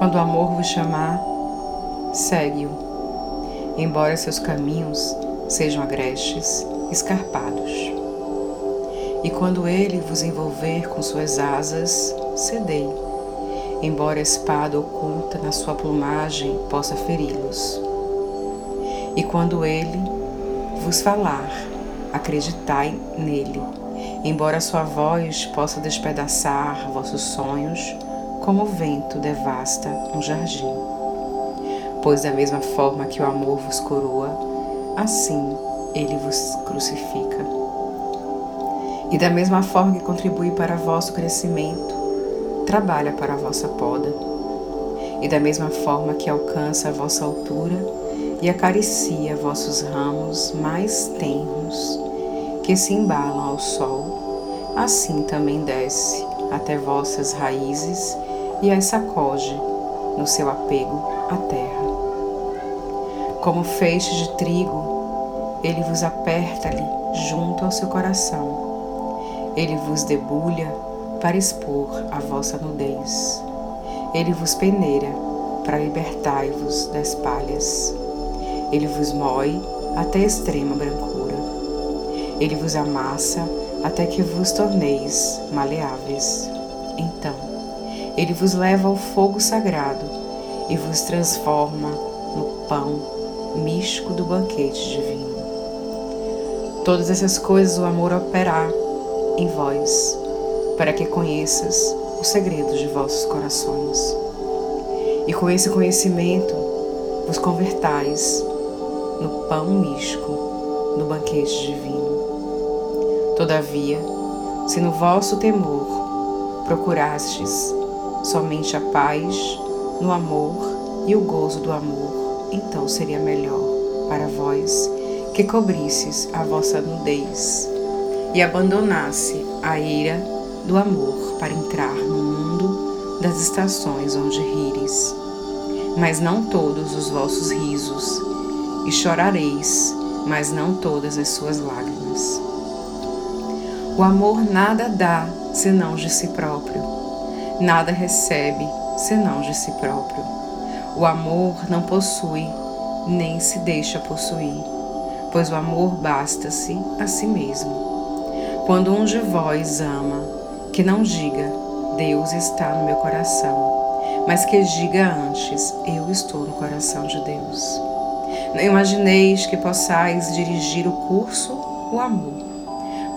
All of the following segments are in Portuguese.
Quando o amor vos chamar, segue-o, embora seus caminhos sejam agrestes, escarpados. E quando ele vos envolver com suas asas, cedei, embora a espada oculta na sua plumagem possa feri-los. E quando ele vos falar, acreditai nele, embora sua voz possa despedaçar vossos sonhos, como o vento devasta um jardim. Pois da mesma forma que o amor vos coroa, assim ele vos crucifica. E da mesma forma que contribui para vosso crescimento, trabalha para a vossa poda. E da mesma forma que alcança a vossa altura e acaricia vossos ramos mais tenros, que se embalam ao sol, assim também desce até vossas raízes e as sacode no seu apego à terra. Como feixe de trigo, ele vos aperta-lhe junto ao seu coração. Ele vos debulha para expor a vossa nudez. Ele vos peneira para libertai-vos das palhas. Ele vos moe até extrema brancura. Ele vos amassa até que vos torneis maleáveis. Então, ele vos leva ao fogo sagrado e vos transforma no pão místico do banquete divino. Todas essas coisas o amor operará em vós, para que conheças os segredos de vossos corações. E com esse conhecimento vos convertais no pão místico do banquete divino. Todavia, se no vosso temor procurastes somente a paz no amor e o gozo do amor, então seria melhor para vós que cobrisses a vossa nudez e abandonasse a ira do amor para entrar no mundo das estações onde rires. Mas não todos os vossos risos, e chorareis, mas não todas as suas lágrimas. O amor nada dá senão de si próprio nada recebe senão de si próprio. O amor não possui, nem se deixa possuir, pois o amor basta-se a si mesmo. Quando um de vós ama, que não diga, Deus está no meu coração, mas que diga antes, eu estou no coração de Deus. Não imagineis que possais dirigir o curso o amor,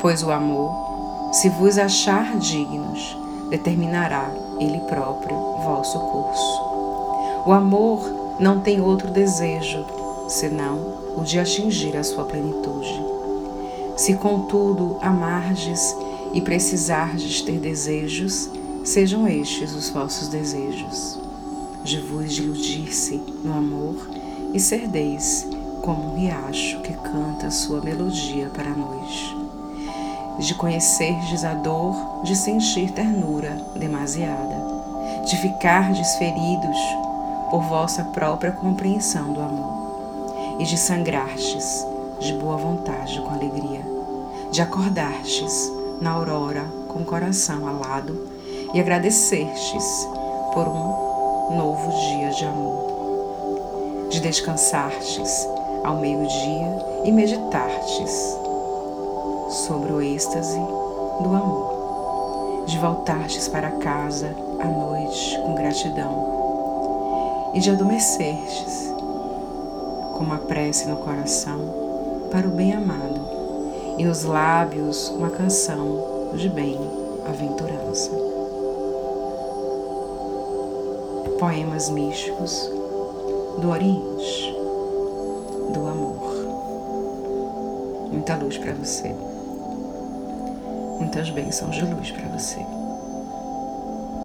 pois o amor, se vos achar dignos, determinará ele próprio vosso curso. O amor não tem outro desejo senão o de atingir a sua plenitude. Se contudo amardes e precisardes ter desejos, sejam estes os vossos desejos, de vos iludir-se no amor e serdeis como um riacho que canta sua melodia para noite de conhecerdes a dor de sentir ternura demasiada, de ficardes feridos por vossa própria compreensão do amor, e de sangrartes de boa vontade com alegria, de acordastes na aurora com o coração alado e agradecertes por um novo dia de amor, de descansartes ao meio-dia e meditartes sobre o êxtase do amor, de voltartes para casa à noite com gratidão e de adormecertes com uma prece no coração para o bem-amado e nos lábios uma canção de bem-aventurança. Poemas místicos do Oriente, do amor. Muita luz para você muitas bênçãos de luz para você.